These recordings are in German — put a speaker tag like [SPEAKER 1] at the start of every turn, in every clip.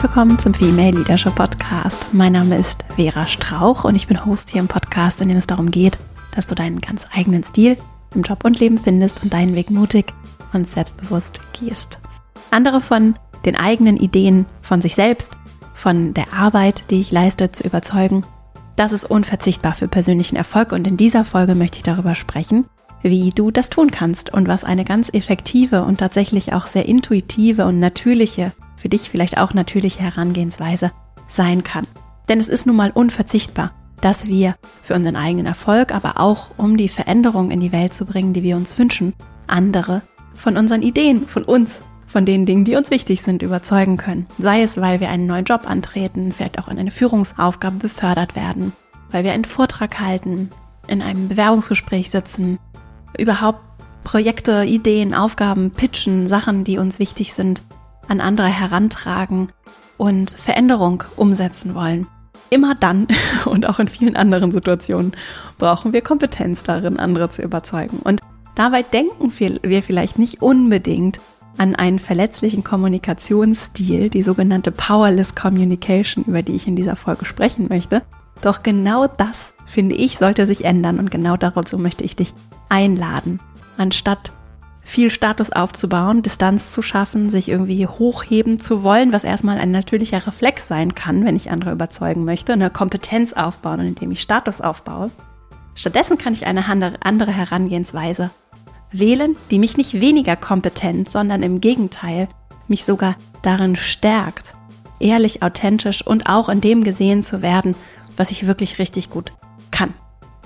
[SPEAKER 1] Herzlich willkommen zum Female Leadership Podcast. Mein Name ist Vera Strauch und ich bin Host hier im Podcast, in dem es darum geht, dass du deinen ganz eigenen Stil im Job und Leben findest und deinen Weg mutig und selbstbewusst gehst. Andere von den eigenen Ideen von sich selbst, von der Arbeit, die ich leiste, zu überzeugen, das ist unverzichtbar für persönlichen Erfolg und in dieser Folge möchte ich darüber sprechen, wie du das tun kannst und was eine ganz effektive und tatsächlich auch sehr intuitive und natürliche, für dich vielleicht auch natürliche Herangehensweise sein kann. Denn es ist nun mal unverzichtbar, dass wir für unseren eigenen Erfolg, aber auch um die Veränderung in die Welt zu bringen, die wir uns wünschen, andere von unseren Ideen, von uns, von den Dingen, die uns wichtig sind, überzeugen können. Sei es, weil wir einen neuen Job antreten, vielleicht auch in eine Führungsaufgabe befördert werden, weil wir einen Vortrag halten, in einem Bewerbungsgespräch sitzen, überhaupt Projekte, Ideen, Aufgaben, Pitchen, Sachen, die uns wichtig sind, an andere herantragen und Veränderung umsetzen wollen. Immer dann und auch in vielen anderen Situationen brauchen wir Kompetenz darin, andere zu überzeugen. Und dabei denken wir vielleicht nicht unbedingt an einen verletzlichen Kommunikationsstil, die sogenannte Powerless Communication, über die ich in dieser Folge sprechen möchte. Doch genau das, finde ich, sollte sich ändern und genau dazu möchte ich dich einladen. Anstatt viel Status aufzubauen, Distanz zu schaffen, sich irgendwie hochheben zu wollen, was erstmal ein natürlicher Reflex sein kann, wenn ich andere überzeugen möchte, eine Kompetenz aufbauen, indem ich Status aufbaue. Stattdessen kann ich eine andere Herangehensweise wählen, die mich nicht weniger kompetent, sondern im Gegenteil mich sogar darin stärkt, ehrlich, authentisch und auch in dem gesehen zu werden, was ich wirklich richtig gut kann.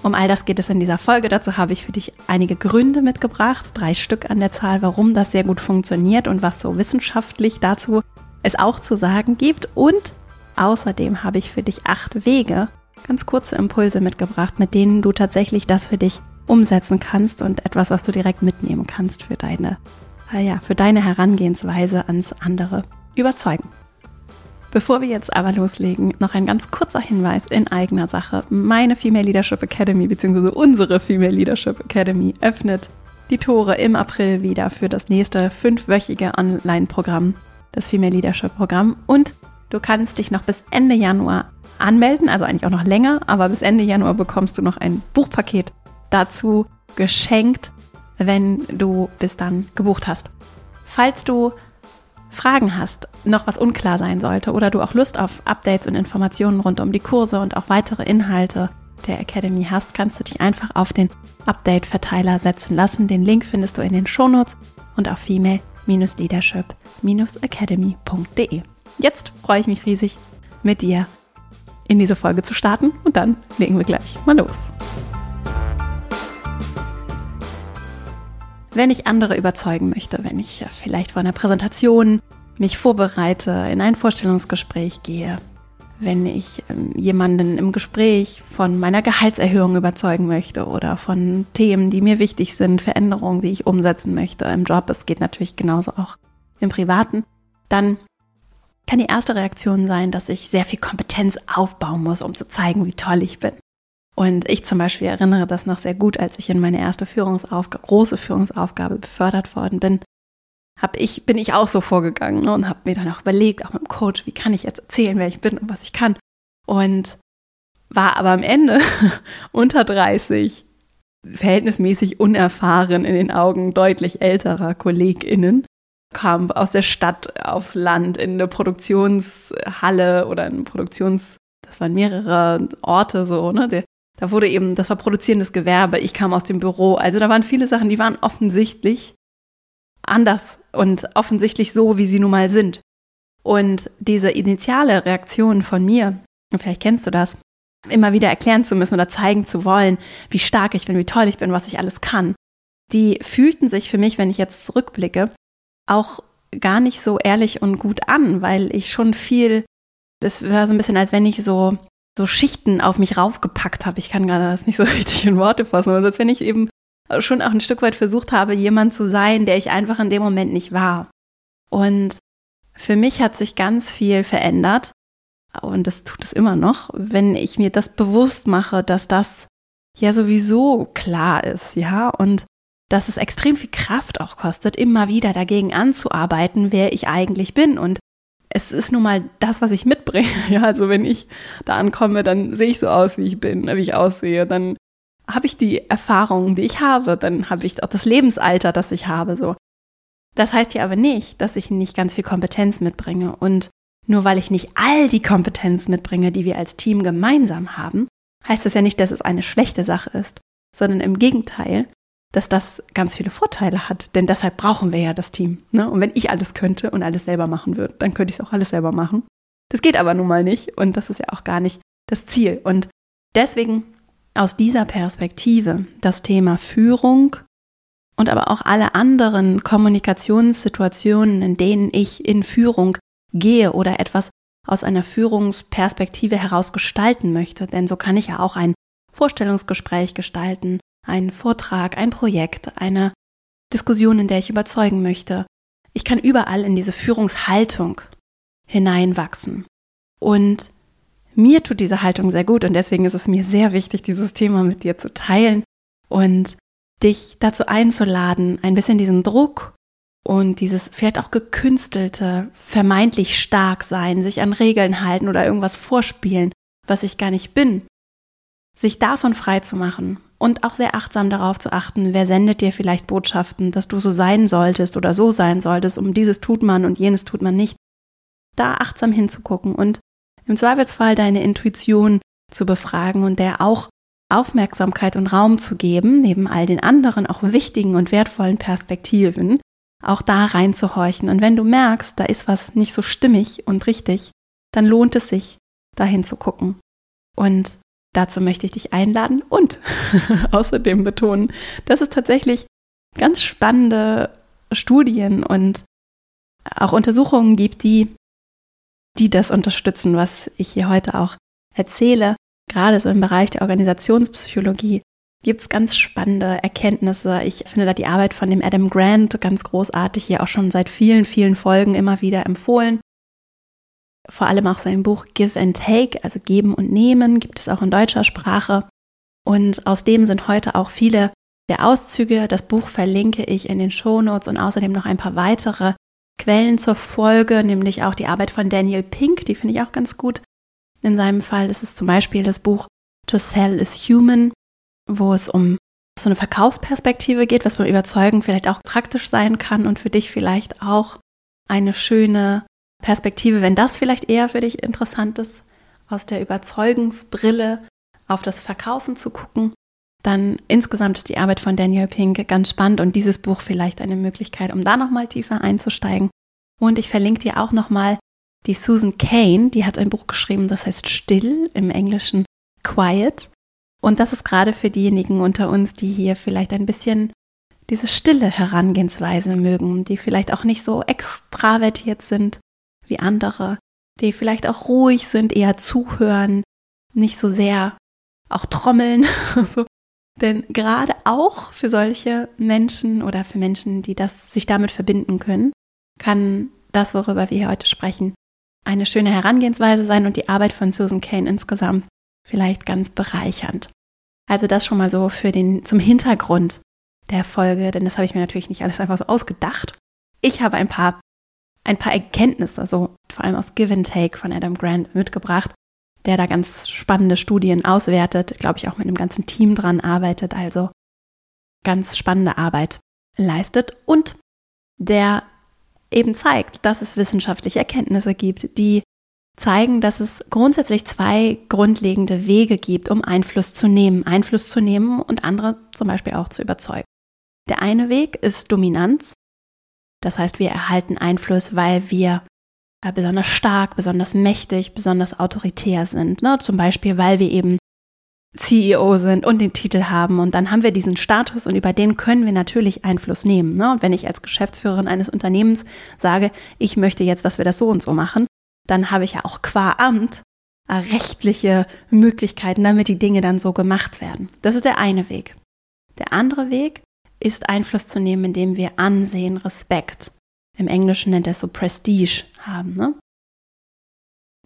[SPEAKER 1] Um all das geht es in dieser Folge. Dazu habe ich für dich einige Gründe mitgebracht, drei Stück an der Zahl, warum das sehr gut funktioniert und was so wissenschaftlich dazu es auch zu sagen gibt. Und außerdem habe ich für dich acht Wege, ganz kurze Impulse mitgebracht, mit denen du tatsächlich das für dich umsetzen kannst und etwas, was du direkt mitnehmen kannst für deine, äh, ja, für deine Herangehensweise ans andere überzeugen. Bevor wir jetzt aber loslegen, noch ein ganz kurzer Hinweis in eigener Sache. Meine Female Leadership Academy bzw. unsere Female Leadership Academy öffnet die Tore im April wieder für das nächste fünfwöchige Online-Programm, das Female Leadership Programm. Und du kannst dich noch bis Ende Januar anmelden, also eigentlich auch noch länger, aber bis Ende Januar bekommst du noch ein Buchpaket dazu geschenkt, wenn du bis dann gebucht hast. Falls du Fragen hast, noch was unklar sein sollte oder du auch Lust auf Updates und Informationen rund um die Kurse und auch weitere Inhalte der Academy hast, kannst du dich einfach auf den Update-Verteiler setzen lassen. Den Link findest du in den Shownotes und auf female-leadership-academy.de. Jetzt freue ich mich riesig, mit dir in diese Folge zu starten und dann legen wir gleich mal los. Wenn ich andere überzeugen möchte, wenn ich vielleicht vor einer Präsentation mich vorbereite, in ein Vorstellungsgespräch gehe, wenn ich ähm, jemanden im Gespräch von meiner Gehaltserhöhung überzeugen möchte oder von Themen, die mir wichtig sind, Veränderungen, die ich umsetzen möchte im Job, es geht natürlich genauso auch im Privaten, dann kann die erste Reaktion sein, dass ich sehr viel Kompetenz aufbauen muss, um zu zeigen, wie toll ich bin. Und ich zum Beispiel erinnere das noch sehr gut, als ich in meine erste Führungsaufgabe, große Führungsaufgabe befördert worden bin, hab ich, bin ich auch so vorgegangen ne, und habe mir dann auch überlegt, auch mit dem Coach, wie kann ich jetzt erzählen, wer ich bin und was ich kann. Und war aber am Ende unter 30, verhältnismäßig unerfahren in den Augen deutlich älterer KollegInnen, kam aus der Stadt aufs Land in eine Produktionshalle oder in eine Produktions, das waren mehrere Orte so, ne? Der da wurde eben, das war produzierendes Gewerbe, ich kam aus dem Büro. Also da waren viele Sachen, die waren offensichtlich anders und offensichtlich so, wie sie nun mal sind. Und diese initiale Reaktion von mir, und vielleicht kennst du das, immer wieder erklären zu müssen oder zeigen zu wollen, wie stark ich bin, wie toll ich bin, was ich alles kann, die fühlten sich für mich, wenn ich jetzt zurückblicke, auch gar nicht so ehrlich und gut an, weil ich schon viel, das war so ein bisschen, als wenn ich so so Schichten auf mich raufgepackt habe. Ich kann gerade das nicht so richtig in Worte fassen, aber als wenn ich eben schon auch ein Stück weit versucht habe, jemand zu sein, der ich einfach in dem Moment nicht war. Und für mich hat sich ganz viel verändert und das tut es immer noch, wenn ich mir das bewusst mache, dass das ja sowieso klar ist, ja, und dass es extrem viel Kraft auch kostet, immer wieder dagegen anzuarbeiten, wer ich eigentlich bin und es ist nun mal das, was ich mitbringe. Ja, also wenn ich da ankomme, dann sehe ich so aus, wie ich bin, wie ich aussehe. Dann habe ich die Erfahrungen, die ich habe. Dann habe ich auch das Lebensalter, das ich habe. So. Das heißt ja aber nicht, dass ich nicht ganz viel Kompetenz mitbringe. Und nur weil ich nicht all die Kompetenz mitbringe, die wir als Team gemeinsam haben, heißt das ja nicht, dass es eine schlechte Sache ist, sondern im Gegenteil, dass das ganz viele Vorteile hat. Denn deshalb brauchen wir ja das Team. Ne? Und wenn ich alles könnte und alles selber machen würde, dann könnte ich es auch alles selber machen. Das geht aber nun mal nicht und das ist ja auch gar nicht das Ziel. Und deswegen aus dieser Perspektive das Thema Führung und aber auch alle anderen Kommunikationssituationen, in denen ich in Führung gehe oder etwas aus einer Führungsperspektive heraus gestalten möchte. Denn so kann ich ja auch ein Vorstellungsgespräch gestalten, einen Vortrag, ein Projekt, eine Diskussion, in der ich überzeugen möchte. Ich kann überall in diese Führungshaltung hineinwachsen. Und mir tut diese Haltung sehr gut und deswegen ist es mir sehr wichtig, dieses Thema mit dir zu teilen und dich dazu einzuladen, ein bisschen diesen Druck und dieses vielleicht auch gekünstelte, vermeintlich stark sein, sich an Regeln halten oder irgendwas vorspielen, was ich gar nicht bin, sich davon frei zu machen und auch sehr achtsam darauf zu achten, wer sendet dir vielleicht Botschaften, dass du so sein solltest oder so sein solltest, um dieses tut man und jenes tut man nicht. Da achtsam hinzugucken und im Zweifelsfall deine Intuition zu befragen und der auch Aufmerksamkeit und Raum zu geben, neben all den anderen auch wichtigen und wertvollen Perspektiven, auch da reinzuhorchen. Und wenn du merkst, da ist was nicht so stimmig und richtig, dann lohnt es sich, dahin zu gucken. Und dazu möchte ich dich einladen und außerdem betonen, dass es tatsächlich ganz spannende Studien und auch Untersuchungen gibt, die, die das unterstützen, was ich hier heute auch erzähle. Gerade so im Bereich der Organisationspsychologie gibt es ganz spannende Erkenntnisse. Ich finde da die Arbeit von dem Adam Grant ganz großartig, hier auch schon seit vielen, vielen Folgen immer wieder empfohlen. Vor allem auch sein Buch Give and Take, also Geben und Nehmen, gibt es auch in deutscher Sprache. Und aus dem sind heute auch viele der Auszüge. Das Buch verlinke ich in den Shownotes und außerdem noch ein paar weitere Quellen zur Folge, nämlich auch die Arbeit von Daniel Pink, die finde ich auch ganz gut. In seinem Fall ist es zum Beispiel das Buch To Sell is Human, wo es um so eine Verkaufsperspektive geht, was beim Überzeugen vielleicht auch praktisch sein kann und für dich vielleicht auch eine schöne Perspektive, wenn das vielleicht eher für dich interessant ist, aus der Überzeugungsbrille auf das Verkaufen zu gucken, dann insgesamt ist die Arbeit von Daniel Pink ganz spannend und dieses Buch vielleicht eine Möglichkeit, um da nochmal tiefer einzusteigen. Und ich verlinke dir auch nochmal die Susan Kane, die hat ein Buch geschrieben, das heißt Still, im Englischen Quiet. Und das ist gerade für diejenigen unter uns, die hier vielleicht ein bisschen diese stille Herangehensweise mögen, die vielleicht auch nicht so extravertiert sind wie andere, die vielleicht auch ruhig sind, eher zuhören, nicht so sehr auch trommeln. so. Denn gerade auch für solche Menschen oder für Menschen, die das sich damit verbinden können, kann das, worüber wir hier heute sprechen, eine schöne Herangehensweise sein und die Arbeit von Susan Kane insgesamt vielleicht ganz bereichernd. Also das schon mal so für den zum Hintergrund der Folge, denn das habe ich mir natürlich nicht alles einfach so ausgedacht. Ich habe ein paar ein paar Erkenntnisse, so vor allem aus Give and Take von Adam Grant mitgebracht, der da ganz spannende Studien auswertet, glaube ich auch mit einem ganzen Team dran arbeitet, also ganz spannende Arbeit leistet und der eben zeigt, dass es wissenschaftliche Erkenntnisse gibt, die zeigen, dass es grundsätzlich zwei grundlegende Wege gibt, um Einfluss zu nehmen, Einfluss zu nehmen und andere zum Beispiel auch zu überzeugen. Der eine Weg ist Dominanz, das heißt, wir erhalten Einfluss, weil wir äh, besonders stark, besonders mächtig, besonders autoritär sind. Ne? Zum Beispiel, weil wir eben CEO sind und den Titel haben und dann haben wir diesen Status und über den können wir natürlich Einfluss nehmen. Ne? Und wenn ich als Geschäftsführerin eines Unternehmens sage, ich möchte jetzt, dass wir das so und so machen, dann habe ich ja auch qua Amt äh, rechtliche Möglichkeiten, damit die Dinge dann so gemacht werden. Das ist der eine Weg. Der andere Weg ist Einfluss zu nehmen, indem wir Ansehen, Respekt, im Englischen nennt er es so Prestige haben. Ne?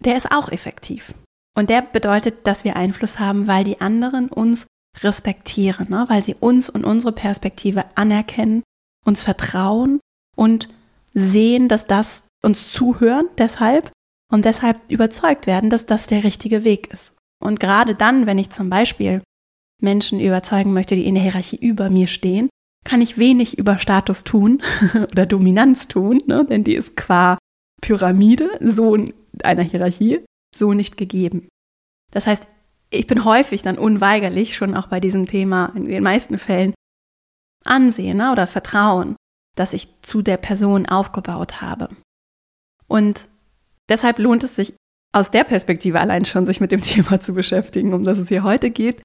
[SPEAKER 1] Der ist auch effektiv. Und der bedeutet, dass wir Einfluss haben, weil die anderen uns respektieren, ne? weil sie uns und unsere Perspektive anerkennen, uns vertrauen und sehen, dass das uns zuhören deshalb und deshalb überzeugt werden, dass das der richtige Weg ist. Und gerade dann, wenn ich zum Beispiel Menschen überzeugen möchte, die in der Hierarchie über mir stehen, kann ich wenig über Status tun oder Dominanz tun, ne? denn die ist qua Pyramide, so einer Hierarchie, so nicht gegeben. Das heißt, ich bin häufig dann unweigerlich schon auch bei diesem Thema in den meisten Fällen Ansehen ne, oder Vertrauen, das ich zu der Person aufgebaut habe. Und deshalb lohnt es sich aus der Perspektive allein schon, sich mit dem Thema zu beschäftigen, um das es hier heute geht.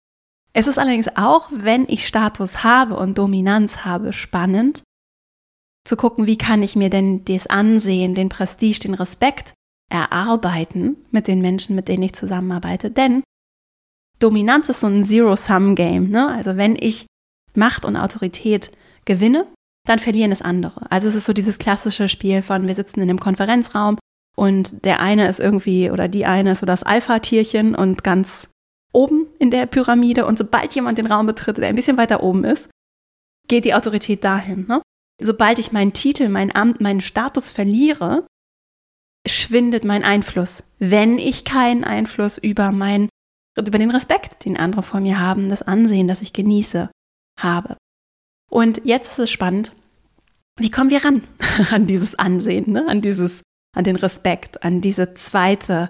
[SPEAKER 1] Es ist allerdings auch, wenn ich Status habe und Dominanz habe, spannend zu gucken, wie kann ich mir denn das Ansehen, den Prestige, den Respekt erarbeiten mit den Menschen, mit denen ich zusammenarbeite. Denn Dominanz ist so ein Zero-Sum-Game. Ne? Also wenn ich Macht und Autorität gewinne, dann verlieren es andere. Also es ist so dieses klassische Spiel von, wir sitzen in einem Konferenzraum und der eine ist irgendwie oder die eine ist so das Alpha-Tierchen und ganz oben in der Pyramide und sobald jemand den Raum betritt, der ein bisschen weiter oben ist, geht die Autorität dahin. Ne? Sobald ich meinen Titel, mein Amt, meinen Status verliere, schwindet mein Einfluss. Wenn ich keinen Einfluss über mein, über den Respekt, den andere vor mir haben, das Ansehen, das ich genieße, habe. Und jetzt ist es spannend, wie kommen wir ran an dieses Ansehen, ne? an dieses, an den Respekt, an diese zweite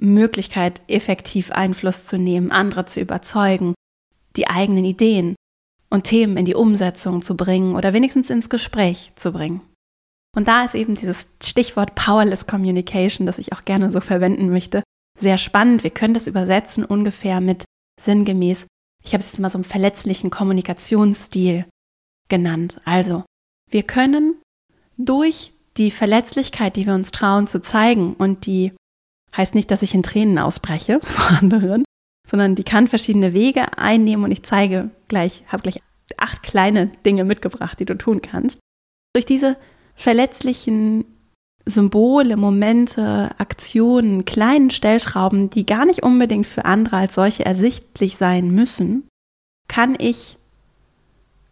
[SPEAKER 1] Möglichkeit, effektiv Einfluss zu nehmen, andere zu überzeugen, die eigenen Ideen und Themen in die Umsetzung zu bringen oder wenigstens ins Gespräch zu bringen. Und da ist eben dieses Stichwort Powerless Communication, das ich auch gerne so verwenden möchte, sehr spannend. Wir können das übersetzen ungefähr mit sinngemäß, ich habe es jetzt mal so einen verletzlichen Kommunikationsstil genannt. Also, wir können durch die Verletzlichkeit, die wir uns trauen zu zeigen und die heißt nicht, dass ich in Tränen ausbreche vor anderen, sondern die kann verschiedene Wege einnehmen und ich zeige gleich, habe gleich acht kleine Dinge mitgebracht, die du tun kannst. Durch diese verletzlichen Symbole, Momente, Aktionen, kleinen Stellschrauben, die gar nicht unbedingt für andere als solche ersichtlich sein müssen, kann ich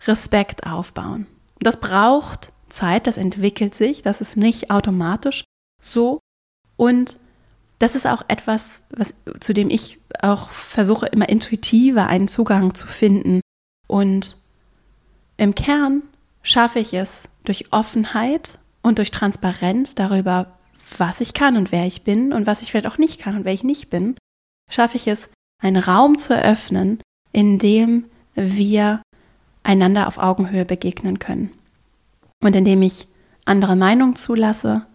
[SPEAKER 1] Respekt aufbauen. Das braucht Zeit, das entwickelt sich, das ist nicht automatisch so. Und das ist auch etwas, was, zu dem ich auch versuche, immer intuitiver einen Zugang zu finden. Und im Kern schaffe ich es durch Offenheit und durch Transparenz darüber, was ich kann und wer ich bin und was ich vielleicht auch nicht kann und wer ich nicht bin, schaffe ich es, einen Raum zu eröffnen, in dem wir einander auf Augenhöhe begegnen können. Und indem ich andere Meinungen zulasse,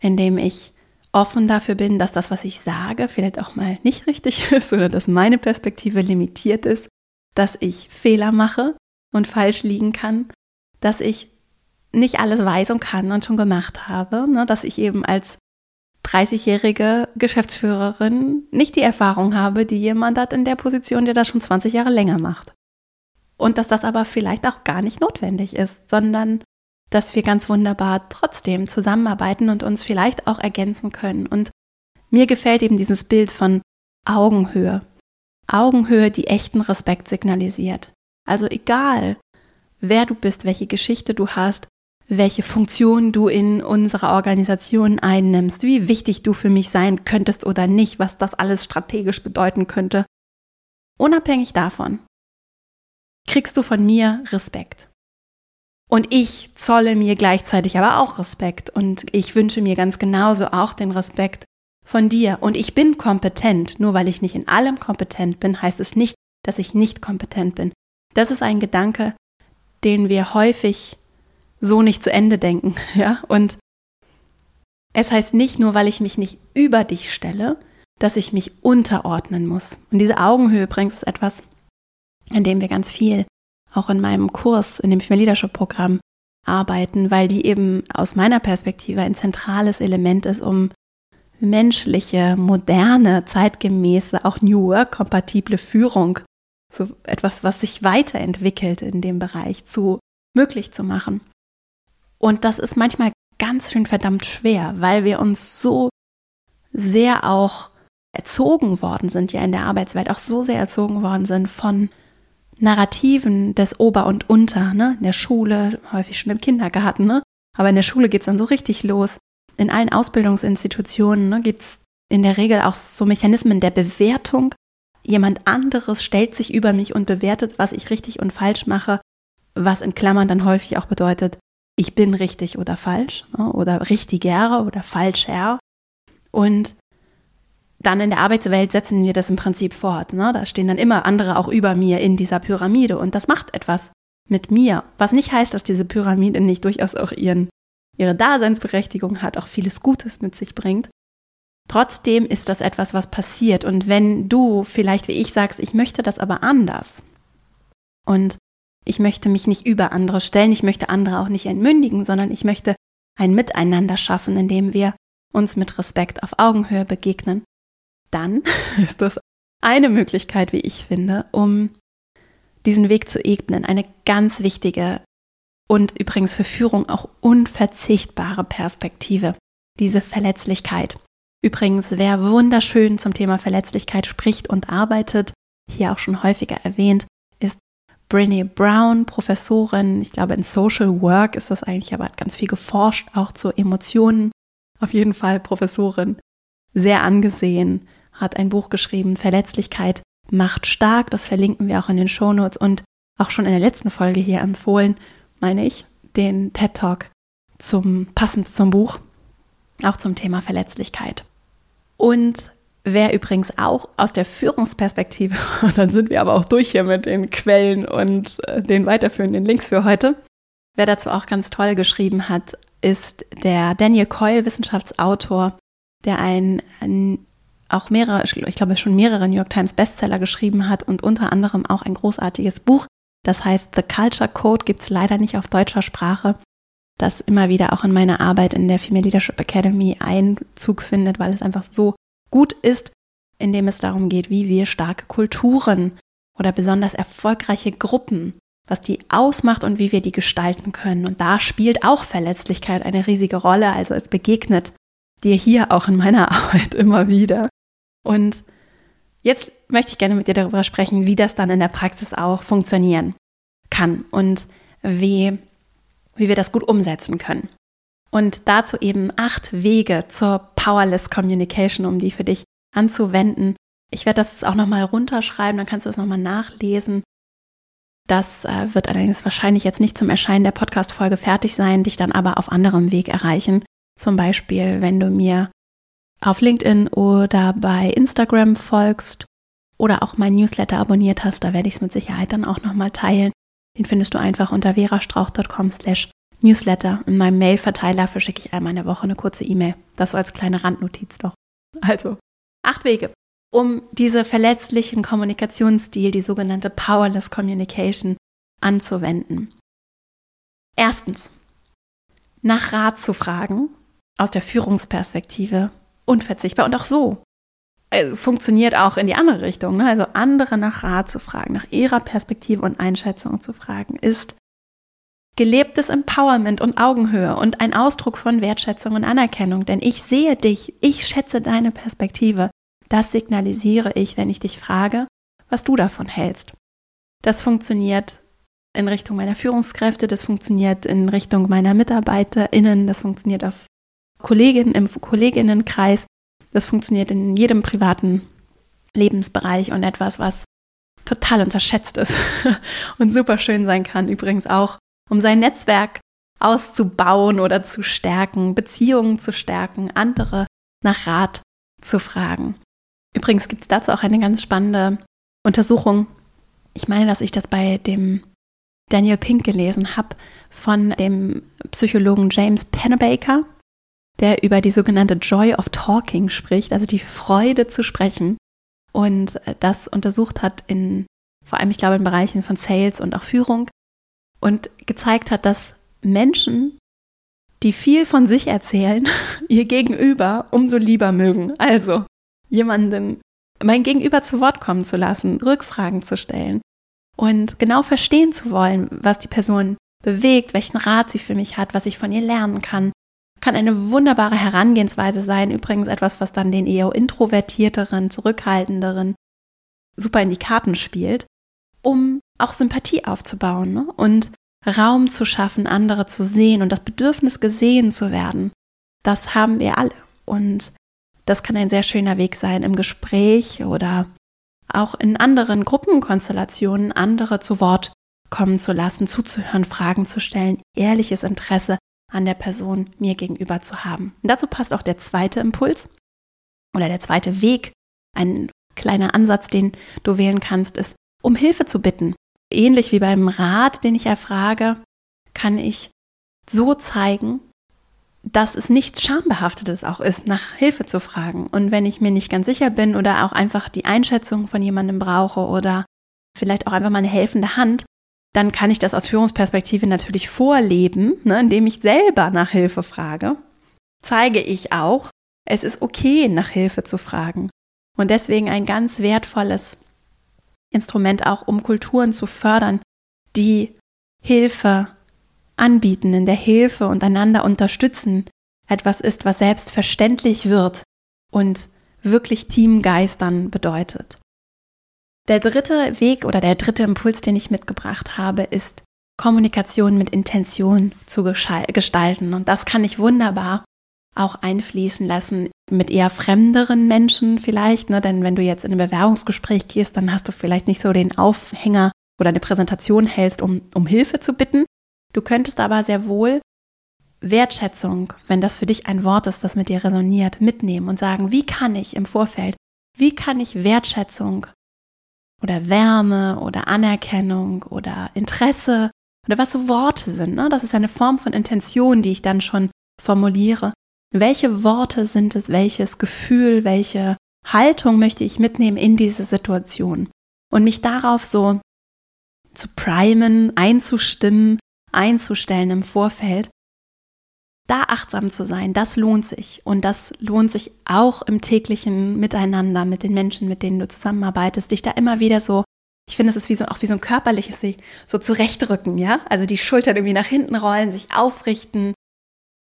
[SPEAKER 1] indem ich offen dafür bin, dass das, was ich sage, vielleicht auch mal nicht richtig ist oder dass meine Perspektive limitiert ist, dass ich Fehler mache und falsch liegen kann, dass ich nicht alles weiß und kann und schon gemacht habe, ne, dass ich eben als 30-jährige Geschäftsführerin nicht die Erfahrung habe, die jemand hat in der Position, der das schon 20 Jahre länger macht. Und dass das aber vielleicht auch gar nicht notwendig ist, sondern dass wir ganz wunderbar trotzdem zusammenarbeiten und uns vielleicht auch ergänzen können. Und mir gefällt eben dieses Bild von Augenhöhe. Augenhöhe, die echten Respekt signalisiert. Also egal, wer du bist, welche Geschichte du hast, welche Funktion du in unserer Organisation einnimmst, wie wichtig du für mich sein könntest oder nicht, was das alles strategisch bedeuten könnte. Unabhängig davon kriegst du von mir Respekt. Und ich zolle mir gleichzeitig aber auch Respekt und ich wünsche mir ganz genauso auch den Respekt von dir. Und ich bin kompetent. Nur weil ich nicht in allem kompetent bin, heißt es nicht, dass ich nicht kompetent bin. Das ist ein Gedanke, den wir häufig so nicht zu Ende denken, ja? Und es heißt nicht nur, weil ich mich nicht über dich stelle, dass ich mich unterordnen muss. Und diese Augenhöhe bringt es etwas, in dem wir ganz viel auch in meinem Kurs, in dem Female Leadership Programm arbeiten, weil die eben aus meiner Perspektive ein zentrales Element ist, um menschliche, moderne, zeitgemäße, auch New Work kompatible Führung, so etwas, was sich weiterentwickelt in dem Bereich, zu möglich zu machen. Und das ist manchmal ganz schön verdammt schwer, weil wir uns so sehr auch erzogen worden sind, ja in der Arbeitswelt auch so sehr erzogen worden sind von Narrativen des Ober und Unter, ne? In der Schule, häufig schon im Kindergarten, ne? Aber in der Schule geht es dann so richtig los. in allen Ausbildungsinstitutionen ne, gibt es in der Regel auch so Mechanismen der Bewertung. Jemand anderes stellt sich über mich und bewertet, was ich richtig und falsch mache, was in Klammern dann häufig auch bedeutet, ich bin richtig oder falsch ne, oder richtiger oder falscher. Und dann in der Arbeitswelt setzen wir das im Prinzip fort. Ne? Da stehen dann immer andere auch über mir in dieser Pyramide und das macht etwas mit mir. Was nicht heißt, dass diese Pyramide nicht durchaus auch ihren, ihre Daseinsberechtigung hat, auch vieles Gutes mit sich bringt. Trotzdem ist das etwas, was passiert. Und wenn du vielleicht wie ich sagst, ich möchte das aber anders und ich möchte mich nicht über andere stellen, ich möchte andere auch nicht entmündigen, sondern ich möchte ein Miteinander schaffen, in dem wir uns mit Respekt auf Augenhöhe begegnen, dann ist das eine Möglichkeit, wie ich finde, um diesen Weg zu ebnen. Eine ganz wichtige und übrigens für Führung auch unverzichtbare Perspektive, diese Verletzlichkeit. Übrigens, wer wunderschön zum Thema Verletzlichkeit spricht und arbeitet, hier auch schon häufiger erwähnt, ist Brené Brown, Professorin, ich glaube in Social Work ist das eigentlich, aber hat ganz viel geforscht, auch zu Emotionen. Auf jeden Fall Professorin, sehr angesehen, hat ein Buch geschrieben, Verletzlichkeit macht stark. Das verlinken wir auch in den Shownotes und auch schon in der letzten Folge hier empfohlen, meine ich, den TED Talk zum passend zum Buch, auch zum Thema Verletzlichkeit. Und wer übrigens auch aus der Führungsperspektive, dann sind wir aber auch durch hier mit den Quellen und äh, den weiterführenden Links für heute, wer dazu auch ganz toll geschrieben hat, ist der Daniel Coyle, Wissenschaftsautor, der ein, ein auch mehrere, ich glaube schon mehrere New York Times Bestseller geschrieben hat und unter anderem auch ein großartiges Buch. Das heißt, The Culture Code gibt es leider nicht auf deutscher Sprache, das immer wieder auch in meiner Arbeit in der Female Leadership Academy Einzug findet, weil es einfach so gut ist, indem es darum geht, wie wir starke Kulturen oder besonders erfolgreiche Gruppen, was die ausmacht und wie wir die gestalten können. Und da spielt auch Verletzlichkeit eine riesige Rolle. Also es begegnet dir hier auch in meiner Arbeit immer wieder. Und jetzt möchte ich gerne mit dir darüber sprechen, wie das dann in der Praxis auch funktionieren kann und wie, wie wir das gut umsetzen können. Und dazu eben acht Wege zur Powerless Communication, um die für dich anzuwenden. Ich werde das auch nochmal runterschreiben, dann kannst du es nochmal nachlesen. Das äh, wird allerdings wahrscheinlich jetzt nicht zum Erscheinen der Podcast-Folge fertig sein, dich dann aber auf anderem Weg erreichen. Zum Beispiel, wenn du mir auf LinkedIn oder bei Instagram folgst oder auch mein Newsletter abonniert hast, da werde ich es mit Sicherheit dann auch nochmal teilen. Den findest du einfach unter verastrauch.com slash Newsletter. In meinem Mail-Verteiler verschicke ich einmal in der Woche eine kurze E-Mail. Das so als kleine Randnotiz doch. Also, acht Wege, um diese verletzlichen Kommunikationsstil, die sogenannte Powerless Communication, anzuwenden. Erstens, nach Rat zu fragen, aus der Führungsperspektive unverzichtbar und auch so. Also funktioniert auch in die andere Richtung. Ne? Also andere nach Rat zu fragen, nach ihrer Perspektive und Einschätzung zu fragen, ist gelebtes Empowerment und Augenhöhe und ein Ausdruck von Wertschätzung und Anerkennung. Denn ich sehe dich, ich schätze deine Perspektive. Das signalisiere ich, wenn ich dich frage, was du davon hältst. Das funktioniert in Richtung meiner Führungskräfte, das funktioniert in Richtung meiner MitarbeiterInnen, das funktioniert auf Kolleginnen im Kolleginnenkreis. Das funktioniert in jedem privaten Lebensbereich und etwas, was total unterschätzt ist und super schön sein kann. Übrigens auch, um sein Netzwerk auszubauen oder zu stärken, Beziehungen zu stärken, andere nach Rat zu fragen. Übrigens gibt es dazu auch eine ganz spannende Untersuchung. Ich meine, dass ich das bei dem Daniel Pink gelesen habe von dem Psychologen James Pennebaker der über die sogenannte Joy of Talking spricht, also die Freude zu sprechen und das untersucht hat in vor allem, ich glaube, in Bereichen von Sales und auch Führung und gezeigt hat, dass Menschen, die viel von sich erzählen, ihr Gegenüber umso lieber mögen. Also jemanden, mein Gegenüber zu Wort kommen zu lassen, Rückfragen zu stellen und genau verstehen zu wollen, was die Person bewegt, welchen Rat sie für mich hat, was ich von ihr lernen kann kann eine wunderbare Herangehensweise sein. Übrigens etwas, was dann den eher introvertierteren, zurückhaltenderen super in die Karten spielt, um auch Sympathie aufzubauen ne? und Raum zu schaffen, andere zu sehen und das Bedürfnis gesehen zu werden Das haben wir alle. Und das kann ein sehr schöner Weg sein im Gespräch oder auch in anderen Gruppenkonstellationen andere zu Wort kommen zu lassen, zuzuhören, Fragen zu stellen, ehrliches Interesse an der Person mir gegenüber zu haben. Und dazu passt auch der zweite Impuls oder der zweite Weg. Ein kleiner Ansatz, den du wählen kannst, ist, um Hilfe zu bitten. Ähnlich wie beim Rat, den ich erfrage, kann ich so zeigen, dass es nichts Schambehaftetes auch ist, nach Hilfe zu fragen. Und wenn ich mir nicht ganz sicher bin oder auch einfach die Einschätzung von jemandem brauche oder vielleicht auch einfach mal eine helfende Hand, dann kann ich das aus Führungsperspektive natürlich vorleben, ne, indem ich selber nach Hilfe frage. Zeige ich auch, es ist okay, nach Hilfe zu fragen. Und deswegen ein ganz wertvolles Instrument auch, um Kulturen zu fördern, die Hilfe anbieten, in der Hilfe und einander unterstützen etwas ist, was selbstverständlich wird und wirklich Teamgeist dann bedeutet. Der dritte Weg oder der dritte Impuls, den ich mitgebracht habe, ist Kommunikation mit Intention zu gestalten. Und das kann ich wunderbar auch einfließen lassen mit eher fremderen Menschen vielleicht. Ne? Denn wenn du jetzt in ein Bewerbungsgespräch gehst, dann hast du vielleicht nicht so den Aufhänger oder eine Präsentation hältst, um, um Hilfe zu bitten, Du könntest aber sehr wohl Wertschätzung, wenn das für dich ein Wort ist, das mit dir resoniert, mitnehmen und sagen, wie kann ich im Vorfeld, wie kann ich Wertschätzung oder Wärme oder Anerkennung oder Interesse oder was so Worte sind. Ne? Das ist eine Form von Intention, die ich dann schon formuliere. Welche Worte sind es, welches Gefühl, welche Haltung möchte ich mitnehmen in diese Situation und mich darauf so zu primen, einzustimmen, einzustellen im Vorfeld, da achtsam zu sein, das lohnt sich. Und das lohnt sich auch im täglichen Miteinander mit den Menschen, mit denen du zusammenarbeitest, dich da immer wieder so, ich finde, es ist wie so, auch wie so ein körperliches, so zurechtrücken, ja? Also die Schultern irgendwie nach hinten rollen, sich aufrichten,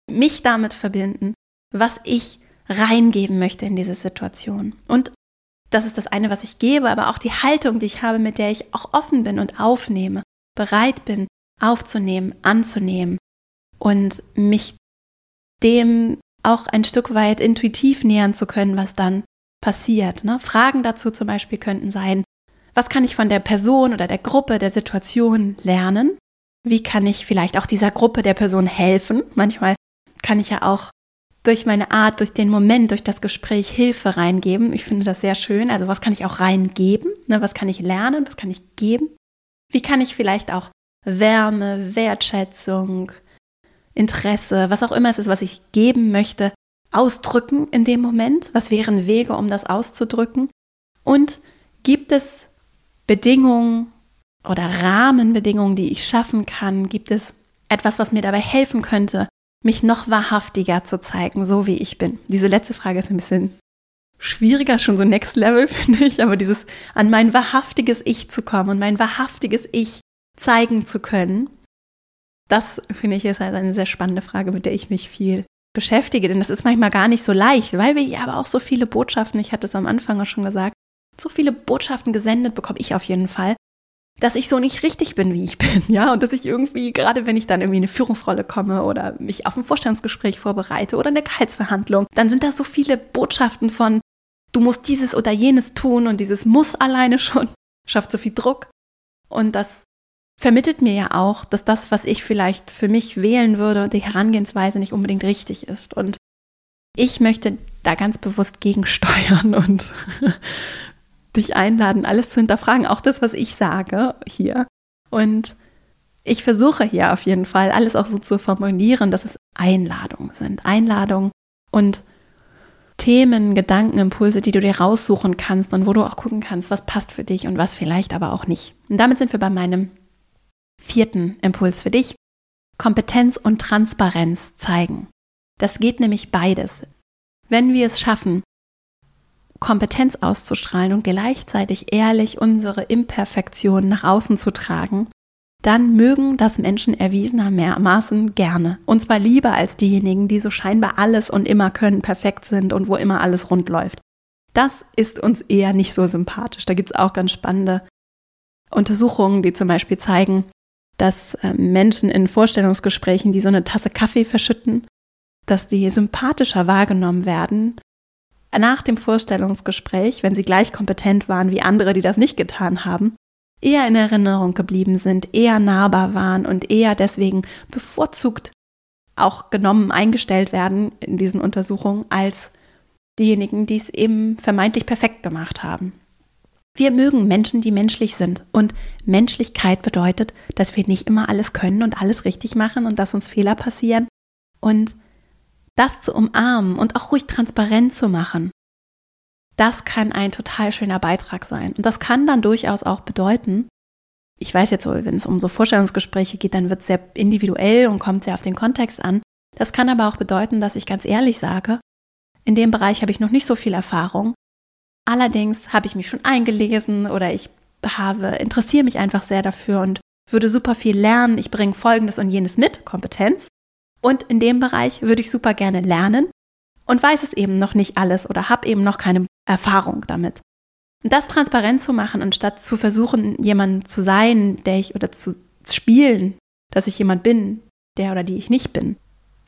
[SPEAKER 1] mich damit verbinden, was ich reingeben möchte in diese Situation. Und das ist das eine, was ich gebe, aber auch die Haltung, die ich habe, mit der ich auch offen bin und aufnehme, bereit bin, aufzunehmen, anzunehmen und mich dem auch ein Stück weit intuitiv nähern zu können, was dann passiert. Ne? Fragen dazu zum Beispiel könnten sein, was kann ich von der Person oder der Gruppe, der Situation lernen? Wie kann ich vielleicht auch dieser Gruppe, der Person helfen? Manchmal kann ich ja auch durch meine Art, durch den Moment, durch das Gespräch Hilfe reingeben. Ich finde das sehr schön. Also was kann ich auch reingeben? Ne? Was kann ich lernen? Was kann ich geben? Wie kann ich vielleicht auch Wärme, Wertschätzung, Interesse, was auch immer es ist, was ich geben möchte, ausdrücken in dem Moment? Was wären Wege, um das auszudrücken? Und gibt es Bedingungen oder Rahmenbedingungen, die ich schaffen kann? Gibt es etwas, was mir dabei helfen könnte, mich noch wahrhaftiger zu zeigen, so wie ich bin? Diese letzte Frage ist ein bisschen schwieriger, schon so Next Level, finde ich, aber dieses an mein wahrhaftiges Ich zu kommen und mein wahrhaftiges Ich zeigen zu können? Das finde ich ist halt eine sehr spannende Frage, mit der ich mich viel beschäftige, denn das ist manchmal gar nicht so leicht, weil wir ja aber auch so viele Botschaften, ich hatte es am Anfang auch schon gesagt, so viele Botschaften gesendet bekomme ich auf jeden Fall, dass ich so nicht richtig bin, wie ich bin, ja, und dass ich irgendwie, gerade wenn ich dann irgendwie in eine Führungsrolle komme oder mich auf ein Vorstellungsgespräch vorbereite oder eine Gehaltsverhandlung, dann sind da so viele Botschaften von, du musst dieses oder jenes tun und dieses muss alleine schon schafft so viel Druck. Und das vermittelt mir ja auch, dass das, was ich vielleicht für mich wählen würde, die Herangehensweise nicht unbedingt richtig ist. Und ich möchte da ganz bewusst gegensteuern und dich einladen, alles zu hinterfragen, auch das, was ich sage hier. Und ich versuche hier auf jeden Fall, alles auch so zu formulieren, dass es Einladungen sind. Einladungen und Themen, Gedanken, Impulse, die du dir raussuchen kannst und wo du auch gucken kannst, was passt für dich und was vielleicht aber auch nicht. Und damit sind wir bei meinem vierten Impuls für dich. Kompetenz und Transparenz zeigen. Das geht nämlich beides. Wenn wir es schaffen, Kompetenz auszustrahlen und gleichzeitig ehrlich unsere Imperfektionen nach außen zu tragen, dann mögen das Menschen erwiesenermaßen gerne. Und zwar lieber als diejenigen, die so scheinbar alles und immer können, perfekt sind und wo immer alles rund läuft. Das ist uns eher nicht so sympathisch. Da gibt es auch ganz spannende Untersuchungen, die zum Beispiel zeigen, dass äh, Menschen in Vorstellungsgesprächen, die so eine Tasse Kaffee verschütten, dass die sympathischer wahrgenommen werden nach dem Vorstellungsgespräch, wenn sie gleich kompetent waren wie andere, die das nicht getan haben, eher in Erinnerung geblieben sind, eher nahbar waren und eher deswegen bevorzugt auch genommen eingestellt werden in diesen Untersuchungen als diejenigen, die es eben vermeintlich perfekt gemacht haben. Wir mögen Menschen, die menschlich sind. Und Menschlichkeit bedeutet, dass wir nicht immer alles können und alles richtig machen und dass uns Fehler passieren. Und das zu umarmen und auch ruhig transparent zu machen, das kann ein total schöner Beitrag sein. Und das kann dann durchaus auch bedeuten, ich weiß jetzt wenn es um so Vorstellungsgespräche geht, dann wird es sehr individuell und kommt sehr auf den Kontext an. Das kann aber auch bedeuten, dass ich ganz ehrlich sage, in dem Bereich habe ich noch nicht so viel Erfahrung. Allerdings habe ich mich schon eingelesen oder ich habe, interessiere mich einfach sehr dafür und würde super viel lernen. Ich bringe Folgendes und jenes mit, Kompetenz. Und in dem Bereich würde ich super gerne lernen und weiß es eben noch nicht alles oder habe eben noch keine Erfahrung damit. Und das transparent zu machen, anstatt zu versuchen, jemand zu sein, der ich oder zu spielen, dass ich jemand bin, der oder die ich nicht bin,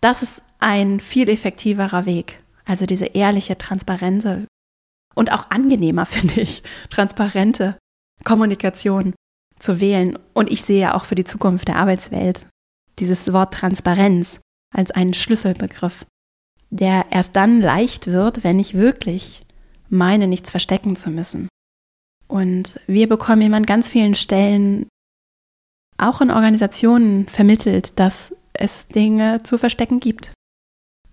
[SPEAKER 1] das ist ein viel effektiverer Weg. Also diese ehrliche, transparente und auch angenehmer, finde ich, transparente Kommunikation zu wählen. Und ich sehe auch für die Zukunft der Arbeitswelt dieses Wort Transparenz als einen Schlüsselbegriff, der erst dann leicht wird, wenn ich wirklich meine, nichts verstecken zu müssen. Und wir bekommen eben an ganz vielen Stellen auch in Organisationen vermittelt, dass es Dinge zu verstecken gibt.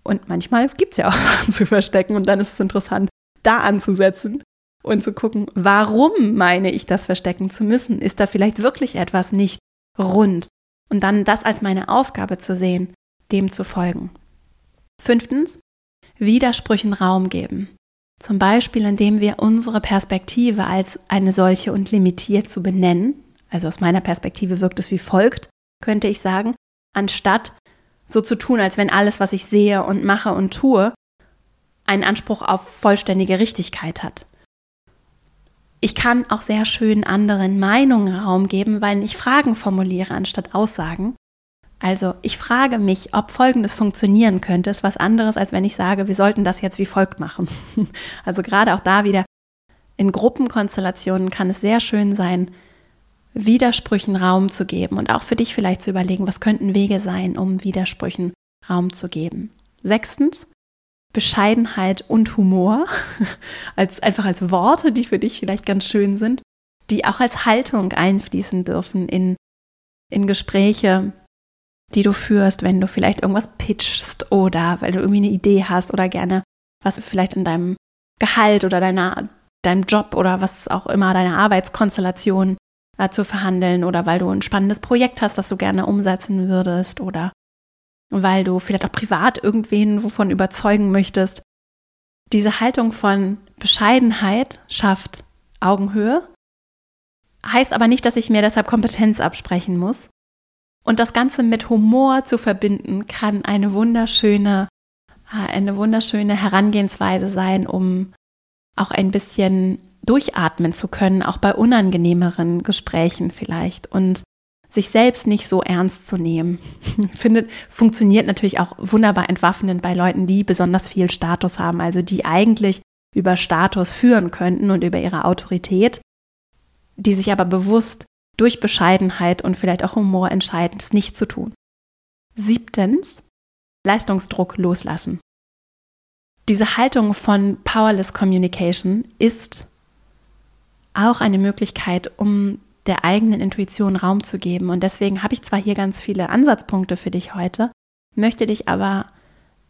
[SPEAKER 1] Und manchmal gibt es ja auch Sachen zu verstecken und dann ist es interessant, da anzusetzen und zu gucken, warum meine ich das verstecken zu müssen? Ist da vielleicht wirklich etwas nicht rund? Und dann das als meine Aufgabe zu sehen, dem zu folgen. Fünftens, Widersprüchen Raum geben. Zum Beispiel, indem wir unsere Perspektive als eine solche und limitiert zu benennen. Also aus meiner Perspektive wirkt es wie folgt, könnte ich sagen, anstatt so zu tun, als wenn alles, was ich sehe und mache und tue, einen Anspruch auf vollständige Richtigkeit hat. Ich kann auch sehr schön anderen Meinungen Raum geben, weil ich Fragen formuliere anstatt Aussagen. Also ich frage mich, ob Folgendes funktionieren könnte, ist was anderes, als wenn ich sage, wir sollten das jetzt wie folgt machen. Also gerade auch da wieder in Gruppenkonstellationen kann es sehr schön sein, Widersprüchen Raum zu geben und auch für dich vielleicht zu überlegen, was könnten Wege sein, um Widersprüchen Raum zu geben. Sechstens, Bescheidenheit und Humor, als, einfach als Worte, die für dich vielleicht ganz schön sind, die auch als Haltung einfließen dürfen in, in Gespräche, die du führst, wenn du vielleicht irgendwas pitchst oder weil du irgendwie eine Idee hast oder gerne was vielleicht in deinem Gehalt oder deiner, deinem Job oder was auch immer, deiner Arbeitskonstellation äh, zu verhandeln oder weil du ein spannendes Projekt hast, das du gerne umsetzen würdest oder weil du vielleicht auch privat irgendwen wovon überzeugen möchtest. Diese Haltung von Bescheidenheit schafft Augenhöhe, heißt aber nicht, dass ich mir deshalb Kompetenz absprechen muss. Und das Ganze mit Humor zu verbinden, kann eine wunderschöne, äh, eine wunderschöne Herangehensweise sein, um auch ein bisschen durchatmen zu können, auch bei unangenehmeren Gesprächen vielleicht. Und sich selbst nicht so ernst zu nehmen. Findet, funktioniert natürlich auch wunderbar entwaffnend bei Leuten, die besonders viel Status haben, also die eigentlich über Status führen könnten und über ihre Autorität, die sich aber bewusst durch Bescheidenheit und vielleicht auch Humor entscheiden, das nicht zu tun. Siebtens, Leistungsdruck loslassen. Diese Haltung von Powerless Communication ist auch eine Möglichkeit, um der eigenen Intuition Raum zu geben. Und deswegen habe ich zwar hier ganz viele Ansatzpunkte für dich heute, möchte dich aber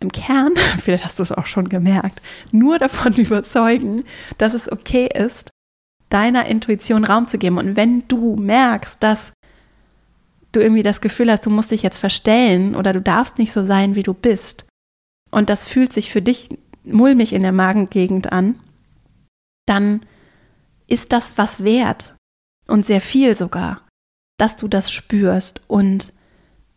[SPEAKER 1] im Kern, vielleicht hast du es auch schon gemerkt, nur davon überzeugen, dass es okay ist, deiner Intuition Raum zu geben. Und wenn du merkst, dass du irgendwie das Gefühl hast, du musst dich jetzt verstellen oder du darfst nicht so sein, wie du bist, und das fühlt sich für dich mulmig in der Magengegend an, dann ist das was wert und sehr viel sogar, dass du das spürst und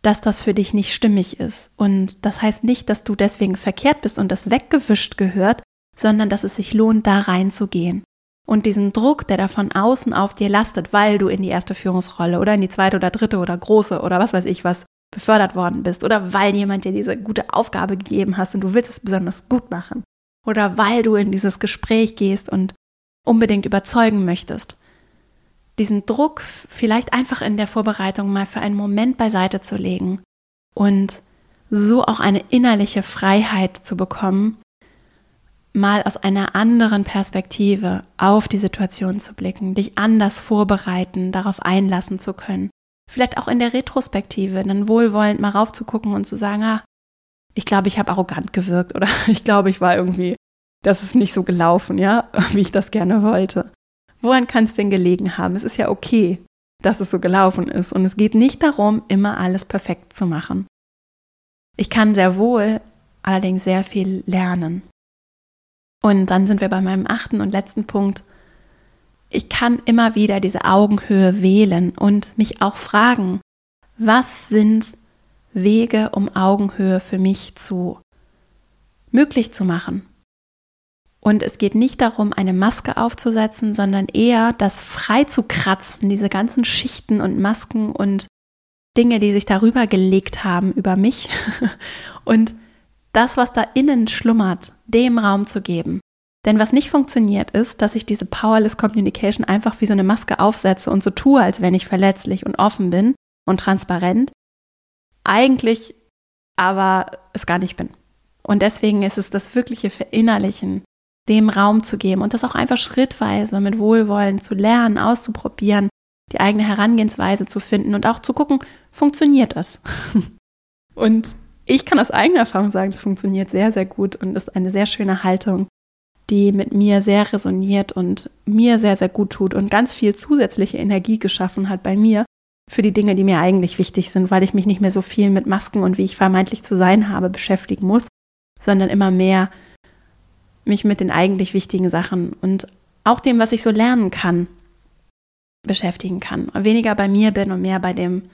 [SPEAKER 1] dass das für dich nicht stimmig ist. Und das heißt nicht, dass du deswegen verkehrt bist und das weggewischt gehört, sondern dass es sich lohnt, da reinzugehen. Und diesen Druck, der da von außen auf dir lastet, weil du in die erste Führungsrolle oder in die zweite oder dritte oder große oder was weiß ich was befördert worden bist oder weil jemand dir diese gute Aufgabe gegeben hast und du willst es besonders gut machen oder weil du in dieses Gespräch gehst und unbedingt überzeugen möchtest. Diesen Druck vielleicht einfach in der Vorbereitung mal für einen Moment beiseite zu legen und so auch eine innerliche Freiheit zu bekommen, mal aus einer anderen Perspektive auf die Situation zu blicken, dich anders vorbereiten, darauf einlassen zu können. Vielleicht auch in der Retrospektive, dann wohlwollend mal raufzugucken und zu sagen, ah, ich glaube, ich habe arrogant gewirkt oder ich glaube, ich war irgendwie, das ist nicht so gelaufen, ja, wie ich das gerne wollte. Woran kann es denn gelegen haben? Es ist ja okay, dass es so gelaufen ist. Und es geht nicht darum, immer alles perfekt zu machen. Ich kann sehr wohl allerdings sehr viel lernen. Und dann sind wir bei meinem achten und letzten Punkt. Ich kann immer wieder diese Augenhöhe wählen und mich auch fragen, was sind Wege, um Augenhöhe für mich zu möglich zu machen? Und es geht nicht darum, eine Maske aufzusetzen, sondern eher das frei zu kratzen, diese ganzen Schichten und Masken und Dinge, die sich darüber gelegt haben über mich und das, was da innen schlummert, dem Raum zu geben. Denn was nicht funktioniert, ist, dass ich diese Powerless Communication einfach wie so eine Maske aufsetze und so tue, als wenn ich verletzlich und offen bin und transparent. Eigentlich aber es gar nicht bin. Und deswegen ist es das wirkliche Verinnerlichen, dem Raum zu geben und das auch einfach schrittweise mit Wohlwollen zu lernen, auszuprobieren, die eigene Herangehensweise zu finden und auch zu gucken, funktioniert das? und ich kann aus eigener Erfahrung sagen, es funktioniert sehr, sehr gut und ist eine sehr schöne Haltung, die mit mir sehr resoniert und mir sehr, sehr gut tut und ganz viel zusätzliche Energie geschaffen hat bei mir für die Dinge, die mir eigentlich wichtig sind, weil ich mich nicht mehr so viel mit Masken und wie ich vermeintlich zu sein habe beschäftigen muss, sondern immer mehr mich mit den eigentlich wichtigen Sachen und auch dem, was ich so lernen kann, beschäftigen kann. Weniger bei mir bin und mehr bei dem,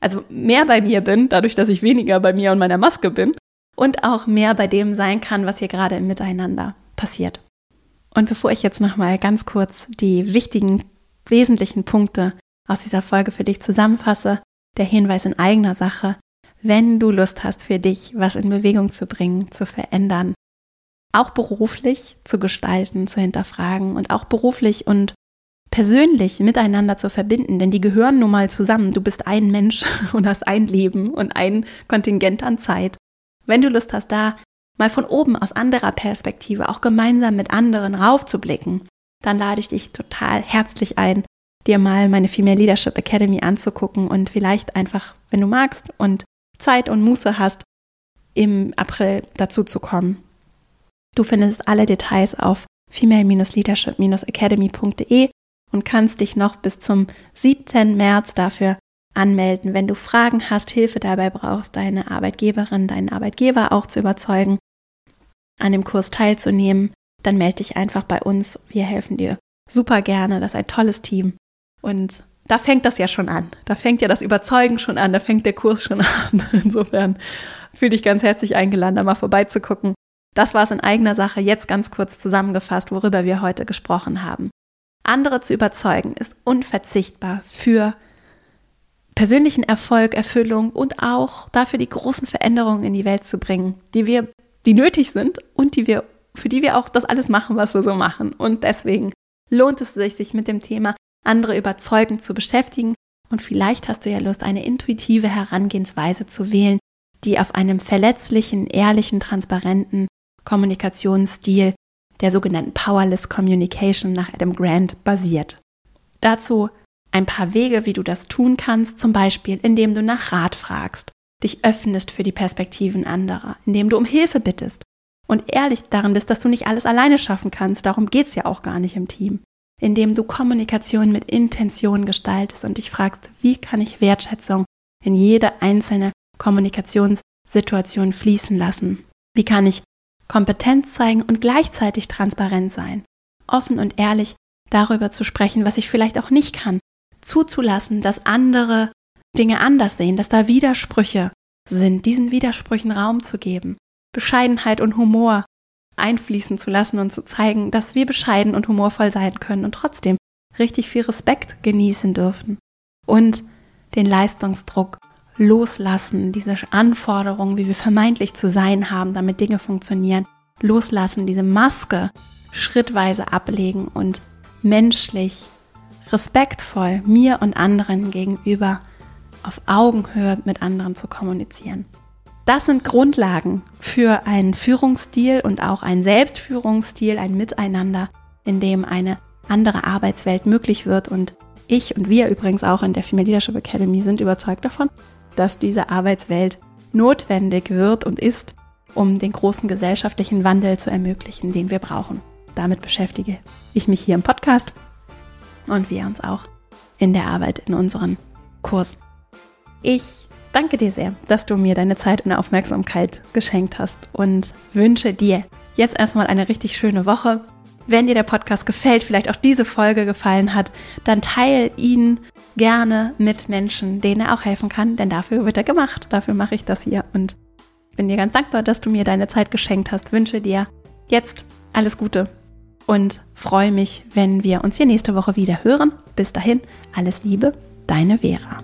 [SPEAKER 1] also mehr bei mir bin, dadurch, dass ich weniger bei mir und meiner Maske bin und auch mehr bei dem sein kann, was hier gerade im Miteinander passiert. Und bevor ich jetzt nochmal ganz kurz die wichtigen, wesentlichen Punkte aus dieser Folge für dich zusammenfasse, der Hinweis in eigener Sache, wenn du Lust hast für dich, was in Bewegung zu bringen, zu verändern, auch beruflich zu gestalten, zu hinterfragen und auch beruflich und persönlich miteinander zu verbinden, denn die gehören nun mal zusammen. Du bist ein Mensch und hast ein Leben und ein Kontingent an Zeit. Wenn du Lust hast, da mal von oben aus anderer Perspektive auch gemeinsam mit anderen raufzublicken, dann lade ich dich total herzlich ein, dir mal meine Female Leadership Academy anzugucken und vielleicht einfach, wenn du magst und Zeit und Muße hast, im April dazu zu kommen. Du findest alle Details auf female-leadership-academy.de und kannst dich noch bis zum 17. März dafür anmelden. Wenn du Fragen hast, Hilfe dabei brauchst, deine Arbeitgeberin, deinen Arbeitgeber auch zu überzeugen, an dem Kurs teilzunehmen, dann melde dich einfach bei uns. Wir helfen dir super gerne. Das ist ein tolles Team. Und da fängt das ja schon an. Da fängt ja das Überzeugen schon an. Da fängt der Kurs schon an. Insofern fühle dich ganz herzlich eingeladen, da mal vorbeizugucken. Das war es in eigener Sache. Jetzt ganz kurz zusammengefasst, worüber wir heute gesprochen haben. Andere zu überzeugen ist unverzichtbar für persönlichen Erfolg, Erfüllung und auch dafür die großen Veränderungen in die Welt zu bringen, die wir, die nötig sind und die wir, für die wir auch das alles machen, was wir so machen. Und deswegen lohnt es sich, sich mit dem Thema andere überzeugend zu beschäftigen. Und vielleicht hast du ja Lust, eine intuitive Herangehensweise zu wählen, die auf einem verletzlichen, ehrlichen, transparenten Kommunikationsstil der sogenannten Powerless Communication nach Adam Grant basiert. Dazu ein paar Wege, wie du das tun kannst, zum Beispiel indem du nach Rat fragst, dich öffnest für die Perspektiven anderer, indem du um Hilfe bittest und ehrlich darin bist, dass du nicht alles alleine schaffen kannst, darum geht es ja auch gar nicht im Team, indem du Kommunikation mit Intention gestaltest und dich fragst, wie kann ich Wertschätzung in jede einzelne Kommunikationssituation fließen lassen? Wie kann ich Kompetenz zeigen und gleichzeitig transparent sein, offen und ehrlich darüber zu sprechen, was ich vielleicht auch nicht kann, zuzulassen, dass andere Dinge anders sehen, dass da Widersprüche sind, diesen Widersprüchen Raum zu geben, Bescheidenheit und Humor einfließen zu lassen und zu zeigen, dass wir bescheiden und humorvoll sein können und trotzdem richtig viel Respekt genießen dürfen und den Leistungsdruck loslassen, diese Anforderungen, wie wir vermeintlich zu sein haben, damit Dinge funktionieren, loslassen, diese Maske schrittweise ablegen und menschlich, respektvoll mir und anderen gegenüber auf Augenhöhe mit anderen zu kommunizieren. Das sind Grundlagen für einen Führungsstil und auch einen Selbstführungsstil, ein Miteinander, in dem eine andere Arbeitswelt möglich wird. Und ich und wir übrigens auch in der Female Leadership Academy sind überzeugt davon, dass diese Arbeitswelt notwendig wird und ist, um den großen gesellschaftlichen Wandel zu ermöglichen, den wir brauchen. Damit beschäftige ich mich hier im Podcast und wir uns auch in der Arbeit in unseren Kursen. Ich danke dir sehr, dass du mir deine Zeit und Aufmerksamkeit geschenkt hast und wünsche dir jetzt erstmal eine richtig schöne Woche. Wenn dir der Podcast gefällt, vielleicht auch diese Folge gefallen hat, dann teile ihn gerne mit Menschen, denen er auch helfen kann, denn dafür wird er gemacht. Dafür mache ich das hier und bin dir ganz dankbar, dass du mir deine Zeit geschenkt hast. Wünsche dir jetzt alles Gute und freue mich, wenn wir uns hier nächste Woche wieder hören. Bis dahin, alles Liebe, deine Vera.